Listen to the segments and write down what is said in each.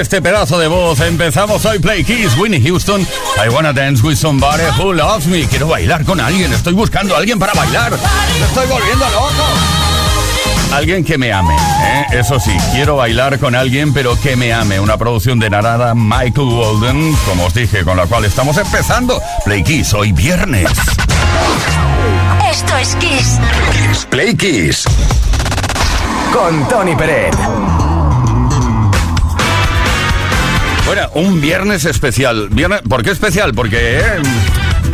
este pedazo de voz empezamos hoy Play Kiss, Winnie Houston. I wanna dance with somebody who loves me. Quiero bailar con alguien, estoy buscando a alguien para bailar. Me estoy volviendo loco. Alguien que me ame, ¿eh? eso sí, quiero bailar con alguien, pero que me ame. Una producción de Narada Michael Walden, como os dije, con la cual estamos empezando. Play Kiss, hoy viernes. Esto es Kiss. Kiss Play Kiss. Con Tony Peret. Bueno, un viernes especial. Viernes, ¿Por qué especial? Porque... Eh,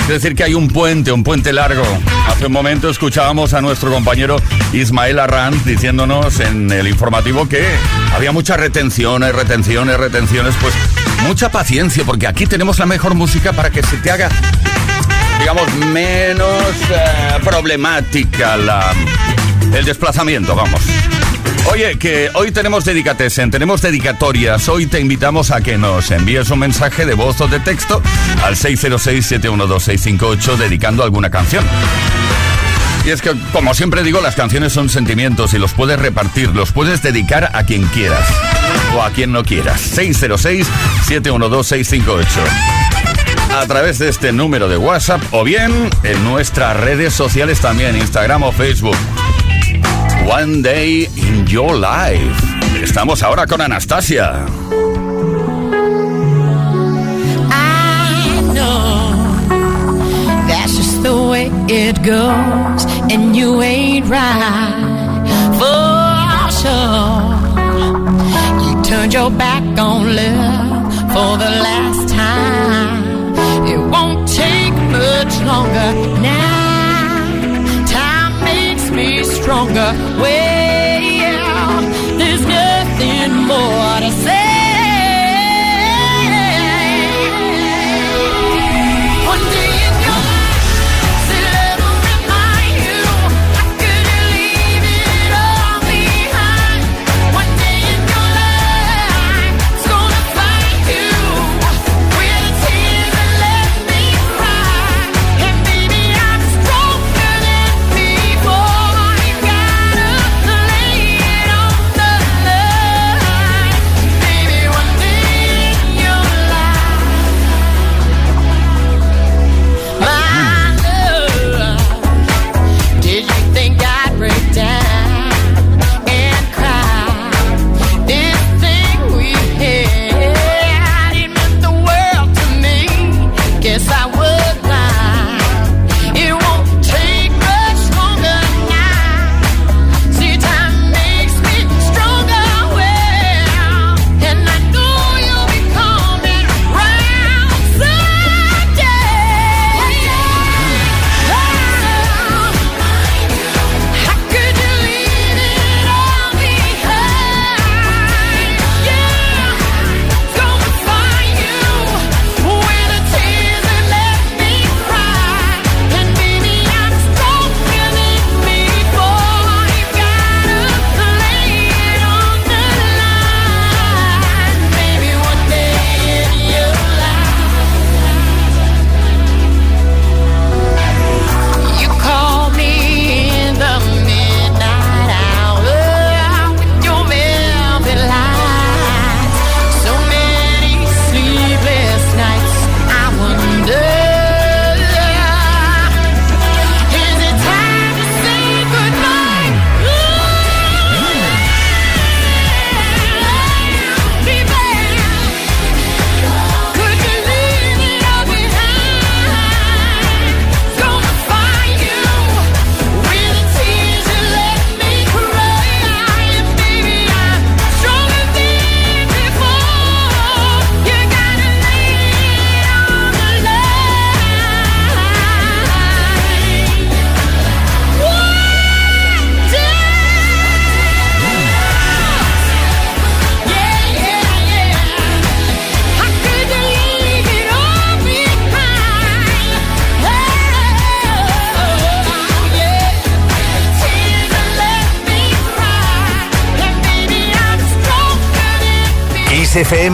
es decir, que hay un puente, un puente largo. Hace un momento escuchábamos a nuestro compañero Ismael Arranz diciéndonos en el informativo que había muchas retenciones, retenciones, retenciones. Pues mucha paciencia, porque aquí tenemos la mejor música para que se te haga, digamos, menos eh, problemática la, el desplazamiento, vamos. Oye, que hoy tenemos dedicatesen, tenemos dedicatorias. Hoy te invitamos a que nos envíes un mensaje de voz o de texto al 606-712-658 dedicando alguna canción. Y es que, como siempre digo, las canciones son sentimientos y los puedes repartir, los puedes dedicar a quien quieras o a quien no quieras. 606-712-658 a través de este número de WhatsApp o bien en nuestras redes sociales también, Instagram o Facebook. One Day in Your Life. Estamos ahora con Anastasia. I know that's just the way it goes, and you ain't right for sure. You turned your back on love for the last time. It won't take much longer now stronger. Well,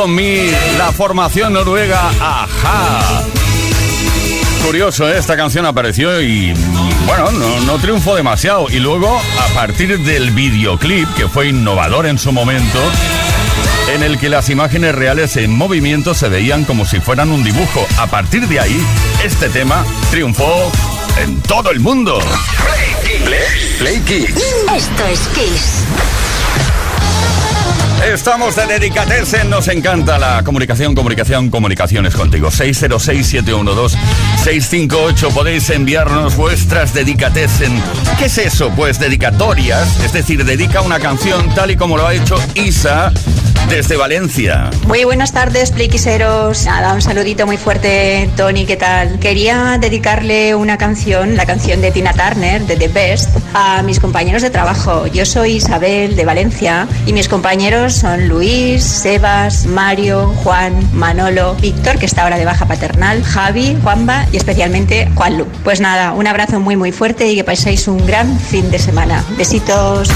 So Take On Me, la formación noruega Aja. Curioso, ¿eh? esta canción apareció y bueno, no, no triunfó demasiado. Y luego, a partir del videoclip, que fue innovador en su momento, en el que las imágenes reales en movimiento se veían como si fueran un dibujo. A partir de ahí, este tema triunfó en todo el mundo. Play Kids. Esto es Kiss. Estamos de Dedicatessen, nos encanta la comunicación, comunicación, comunicaciones contigo. 606-712-658, podéis enviarnos vuestras Dedicatessen. ¿Qué es eso? Pues dedicatorias, es decir, dedica una canción tal y como lo ha hecho Isa desde Valencia. Muy buenas tardes, pliquiseros. Nada, un saludito muy fuerte, Tony, ¿qué tal? Quería dedicarle una canción, la canción de Tina Turner, de The Best, a mis compañeros de trabajo. Yo soy Isabel de Valencia y mis compañeros son Luis, Sebas, Mario, Juan, Manolo, Víctor, que está ahora de baja paternal, Javi, Juanba y especialmente Juanlu. Pues nada, un abrazo muy muy fuerte y que paséis un gran fin de semana. Besitos.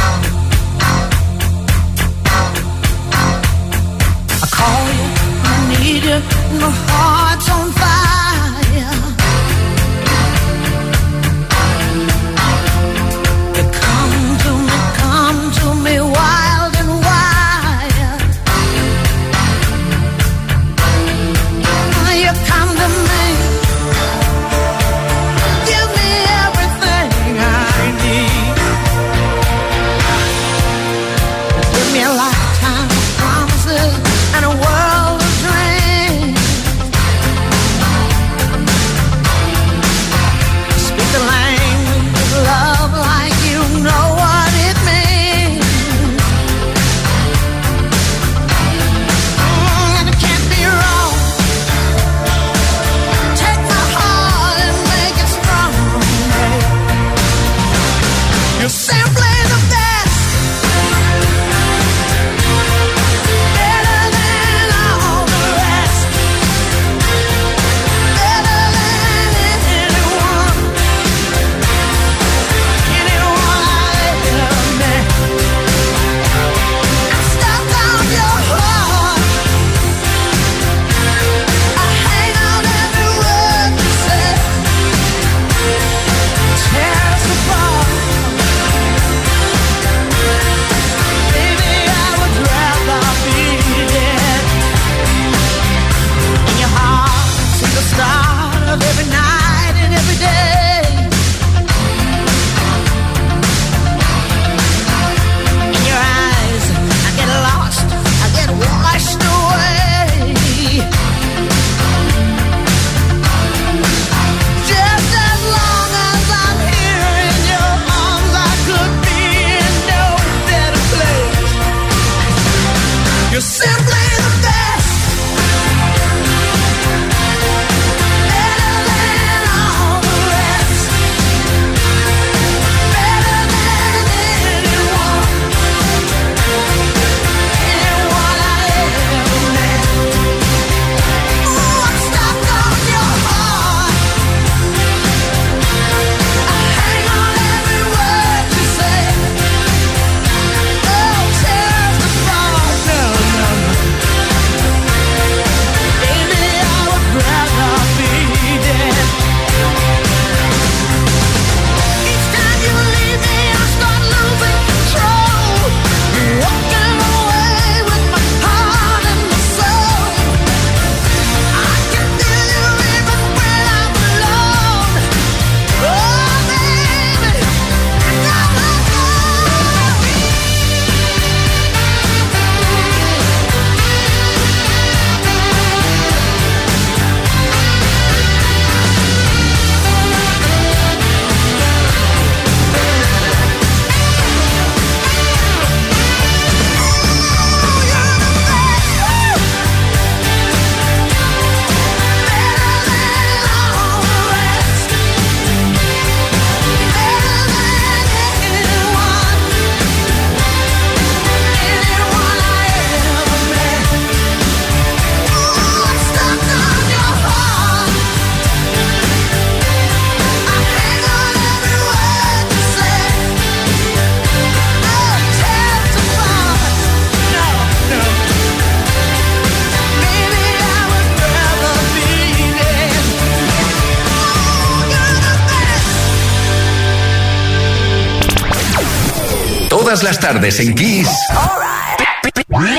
Todas las tardes en Kiss.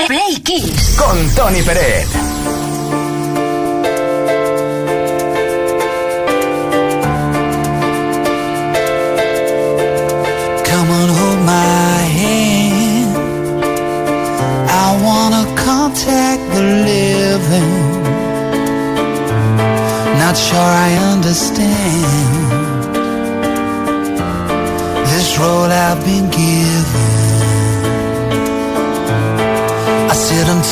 Play Kiss. Con Tony Pérez. Come on, hold my hand. I wanna contact the living. Not sure I understand this role I've been given.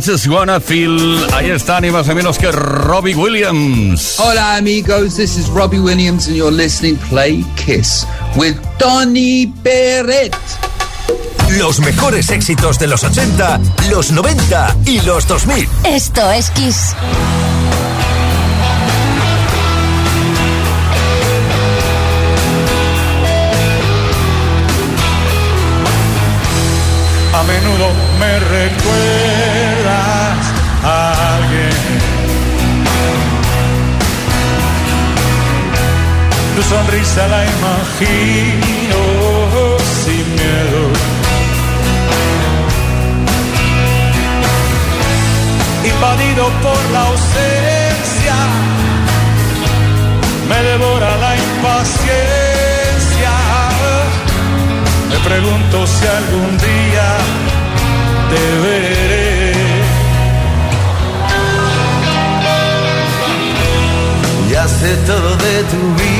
just wanna feel. Ahí está, ni más o menos que Robbie Williams. Hola amigos, this is Robbie Williams and you're listening Play Kiss with Tony Peret. Los mejores éxitos de los 80, los 90 y los 2000. Esto es Kiss. A menudo Tu sonrisa la imagino sin miedo. Invadido por la ausencia, me devora la impaciencia. Me pregunto si algún día te veré. Ya sé todo de tu vida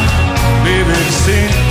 medicine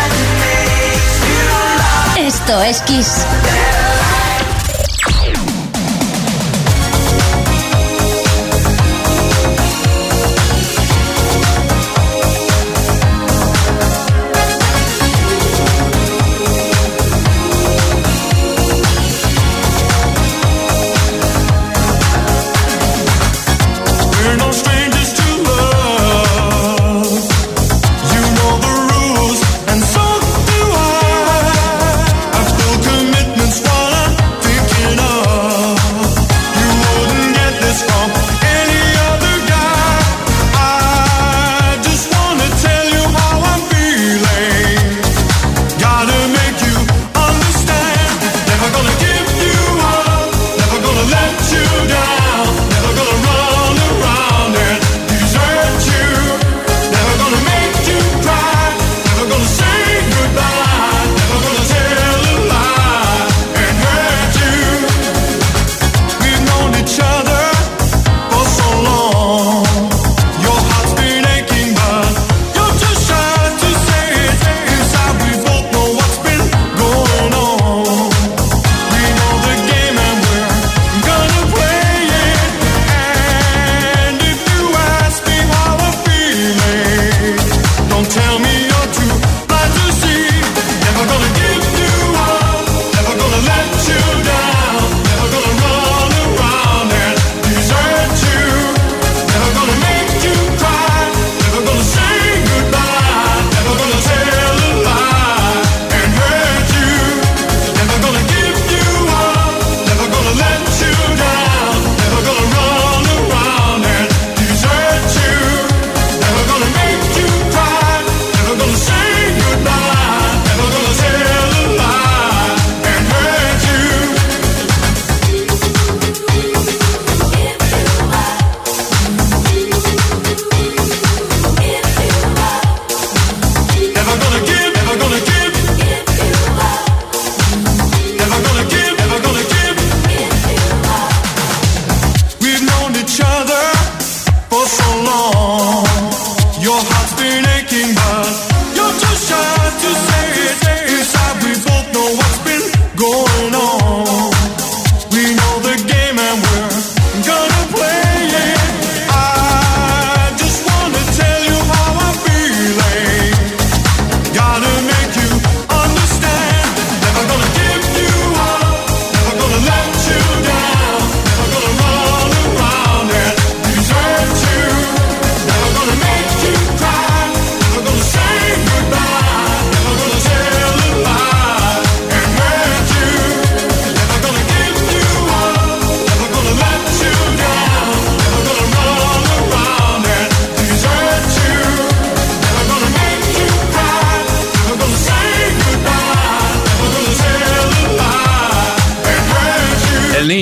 Esto.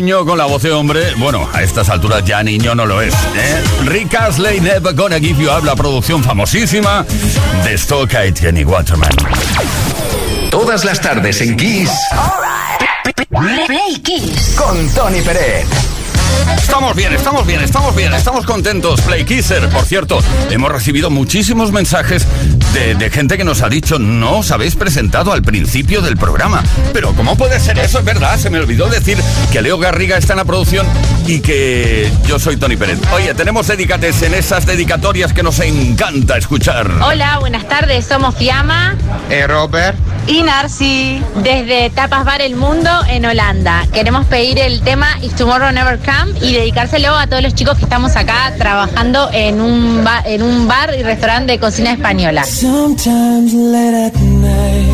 Niño con la voz de hombre, bueno, a estas alturas ya niño no lo es. ¿eh? Rick Astley, Never Gonna Give You Up, la producción famosísima de Stoka y Jenny Waterman. Todas las tardes en Kiss Play Kiss. con Tony Pérez. Estamos bien, estamos bien, estamos bien, estamos contentos. Play Kisser, por cierto, hemos recibido muchísimos mensajes de, de gente que nos ha dicho no os habéis presentado al principio del programa. Pero ¿cómo puede ser eso? Es verdad, se me olvidó decir que Leo Garriga está en la producción y que yo soy Tony Pérez. Oye, tenemos dedicates en esas dedicatorias que nos encanta escuchar. Hola, buenas tardes, somos Fiamma Eh, Robert, y Narci desde Tapas Bar El Mundo en Holanda. Queremos pedir el tema If Tomorrow Never Come y dedicárselo a todos los chicos que estamos acá trabajando en un, ba- en un bar y restaurante de cocina española. Sometimes late at night,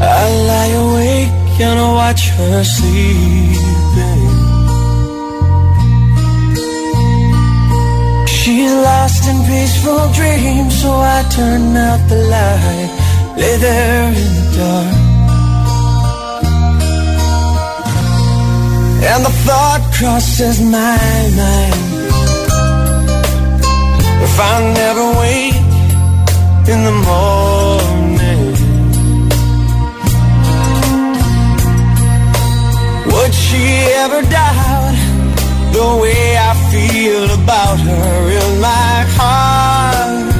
I lie awake and watch her sleeping. Lost in peaceful dreams, so I turn out the light, lay there in the dark. And the thought crosses my mind. If I never wake in the morning, would she ever doubt the way I feel about her in my heart?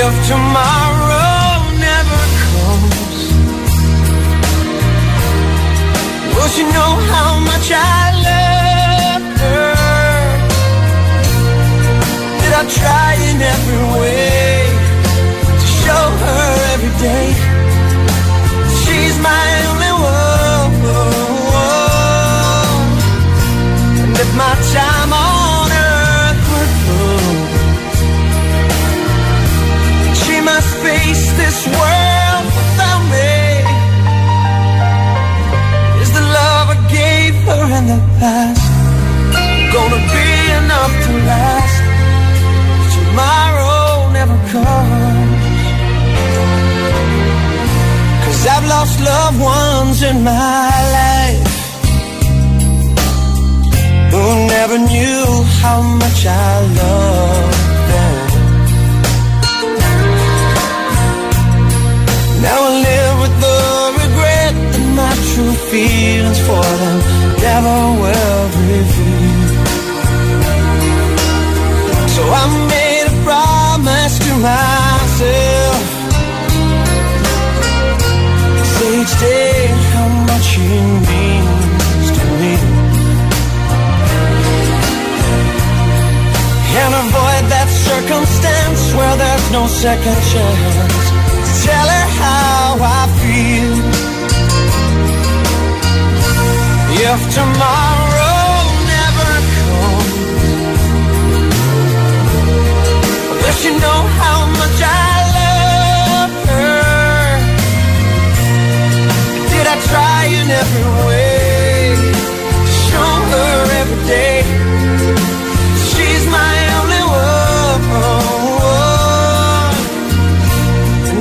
If tomorrow never comes, will she know how much I love her? Did I try in every way to show her every day she's my My time on earth were through, she must face this world without me. Is the love I gave her in the past gonna be enough to last? tomorrow never comes. Cause I've lost loved ones in my life who never knew how much I loved them. Now I live with the regret that my true feelings for them never will reveal. Circumstance where there's no second chance. Tell her how I feel. If tomorrow never comes. Does she know how much I love her? Did I try in every way to show her every day?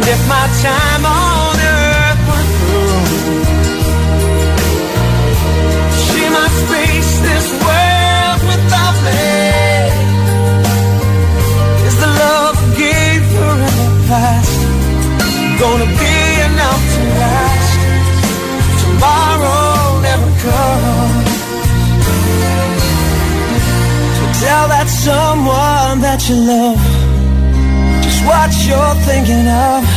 If my time on earth were through, she must face this world without me. Is the love I gave her in the past gonna be enough to last? Tomorrow never comes. So tell that someone that you love just what you're thinking of.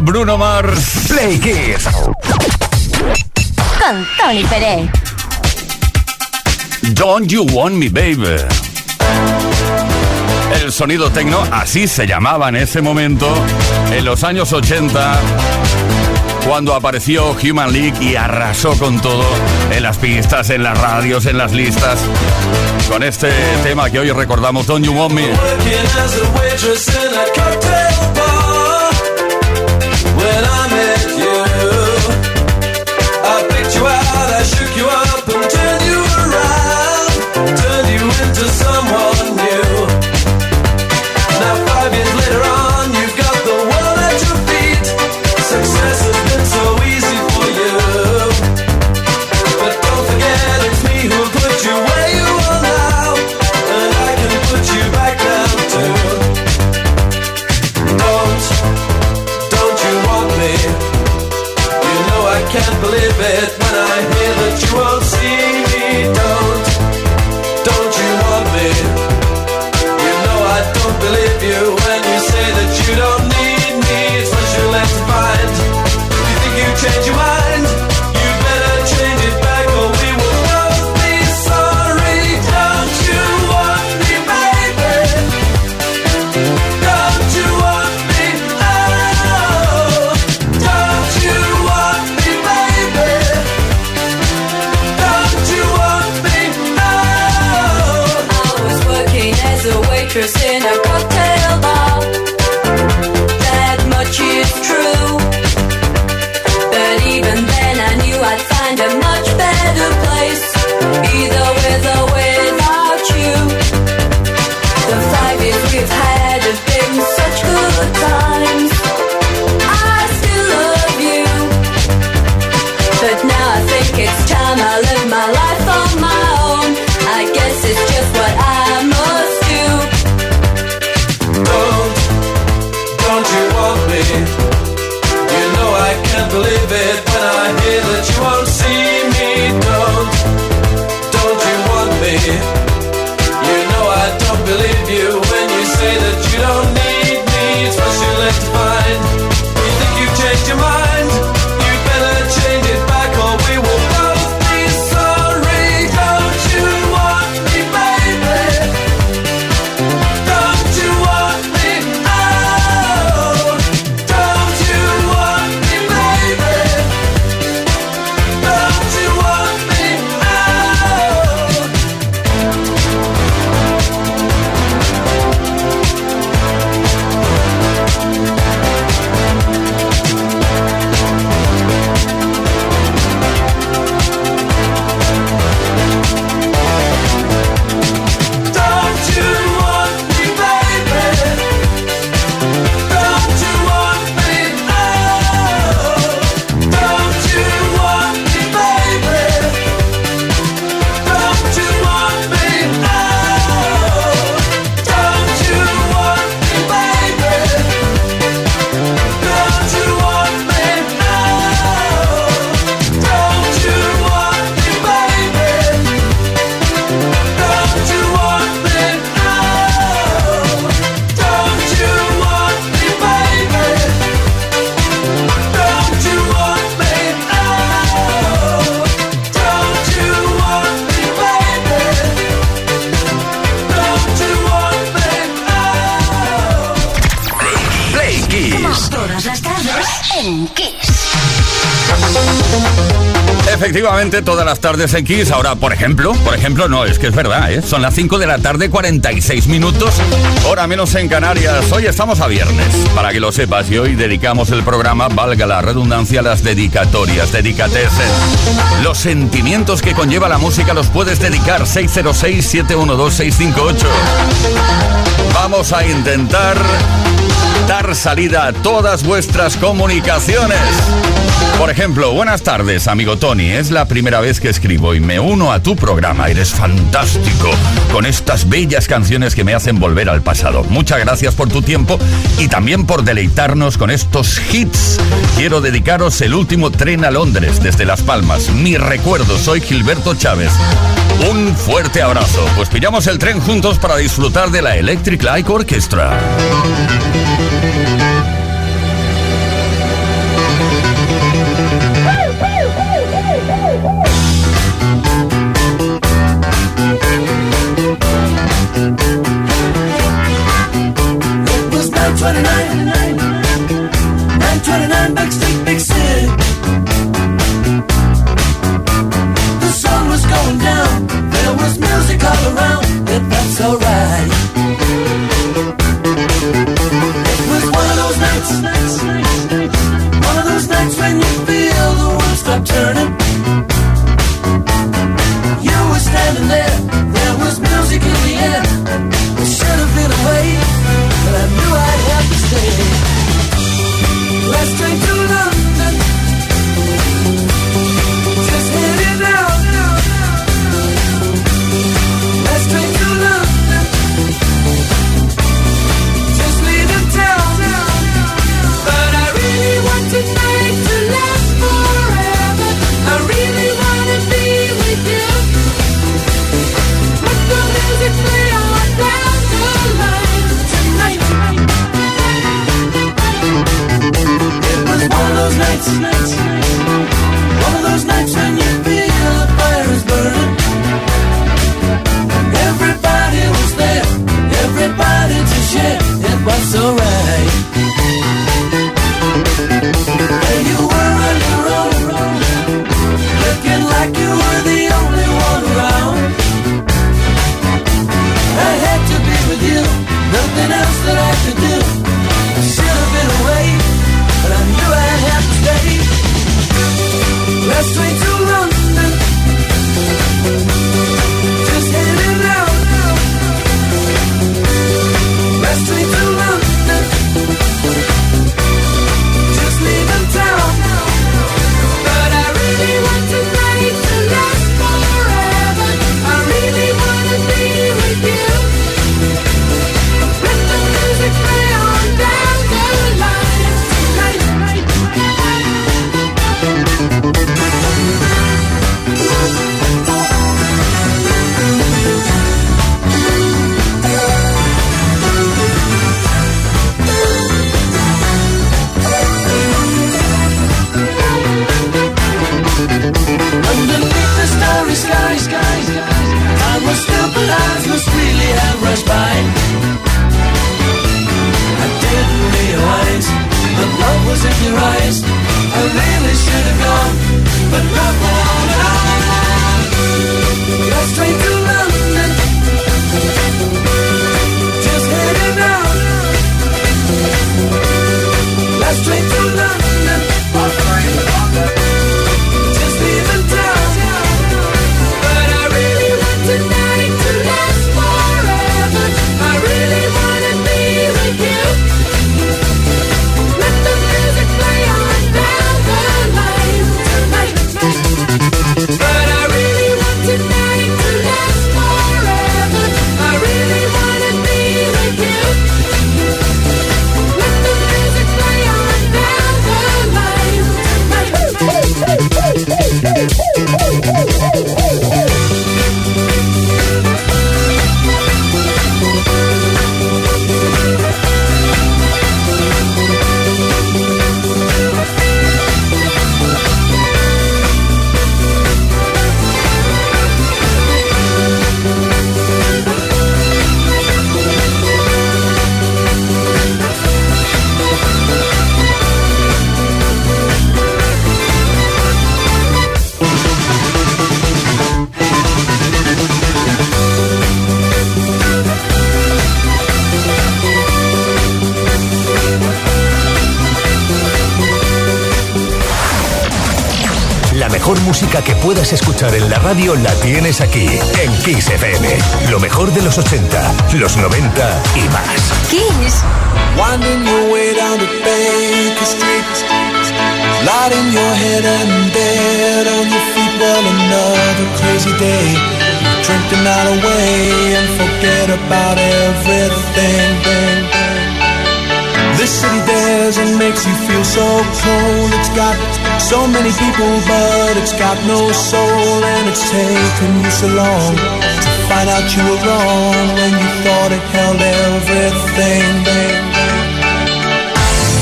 Bruno Mars, Play Kiss. Con Tony Pérez. Don't You Want Me Baby. El sonido tecno, así se llamaba en ese momento, en los años 80, cuando apareció Human League y arrasó con todo en las pistas, en las radios, en las listas, con este tema que hoy recordamos, Don't You Want Me. someone las tardes Kiss. Ahora, por ejemplo, por ejemplo, no, es que es verdad, ¿eh? Son las 5 de la tarde, 46 minutos, hora menos en Canarias. Hoy estamos a viernes, para que lo sepas, y hoy dedicamos el programa, valga la redundancia, a las dedicatorias, dedicatesen. Los sentimientos que conlleva la música los puedes dedicar 606-712-658. Vamos a intentar dar salida a todas vuestras comunicaciones. Por ejemplo, buenas tardes, amigo Tony. Es la primera vez que escribo y me uno a tu programa. Eres fantástico con estas bellas canciones que me hacen volver al pasado. Muchas gracias por tu tiempo y también por deleitarnos con estos hits. Quiero dedicaros el último tren a Londres desde Las Palmas. Mi recuerdo, soy Gilberto Chávez. Un fuerte abrazo. Pues pillamos el tren juntos para disfrutar de la Electric Light Orchestra. It was 929, 929 Backstreet Big música que puedas escuchar en la radio la tienes aquí, en Kiss FM. Lo mejor de los 80, los 90 y más. Kiss. Winding your way down to Baker Street. Lighting your head and dead on your feet. Well, another crazy day. Drink the night away and forget about everything. Bang, bang. This city dares and makes you feel so cold. It's got so many people, but it's got no soul. And it's taken you so long to find out you were wrong when you thought it held everything.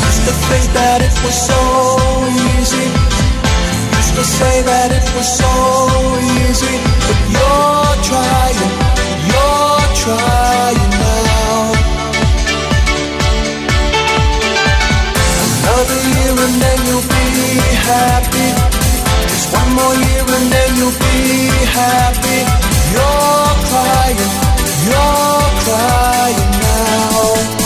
Used to think that it was so easy. Used to say that it was so easy. But you're trying, you're trying and then you'll be happy. Just one more year and then you'll be happy. You're crying, you're crying now.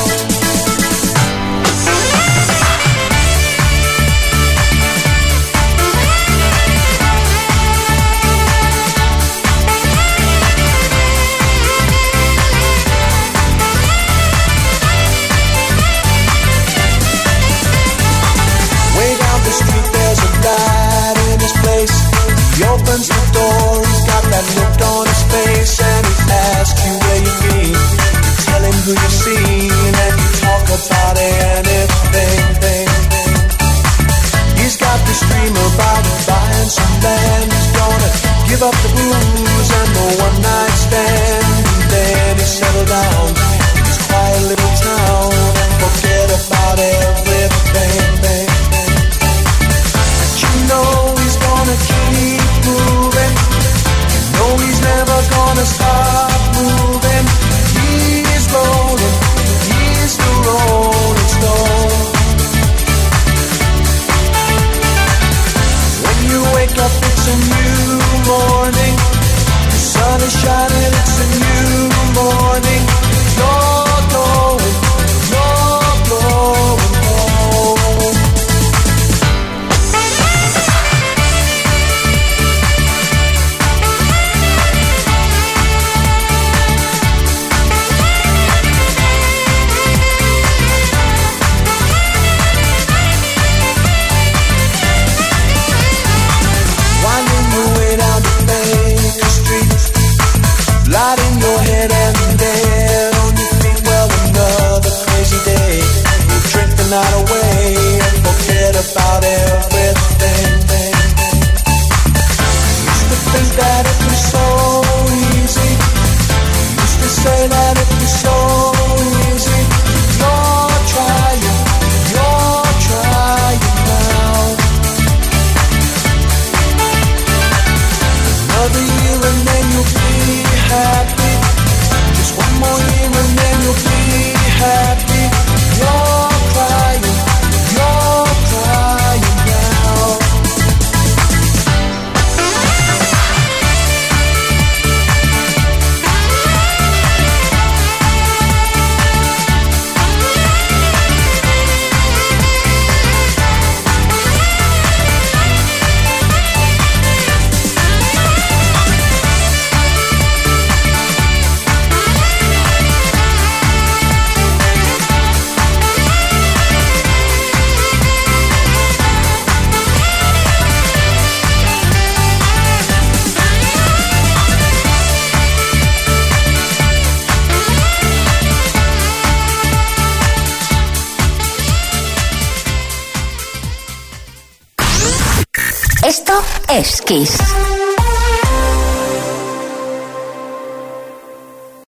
Kiss.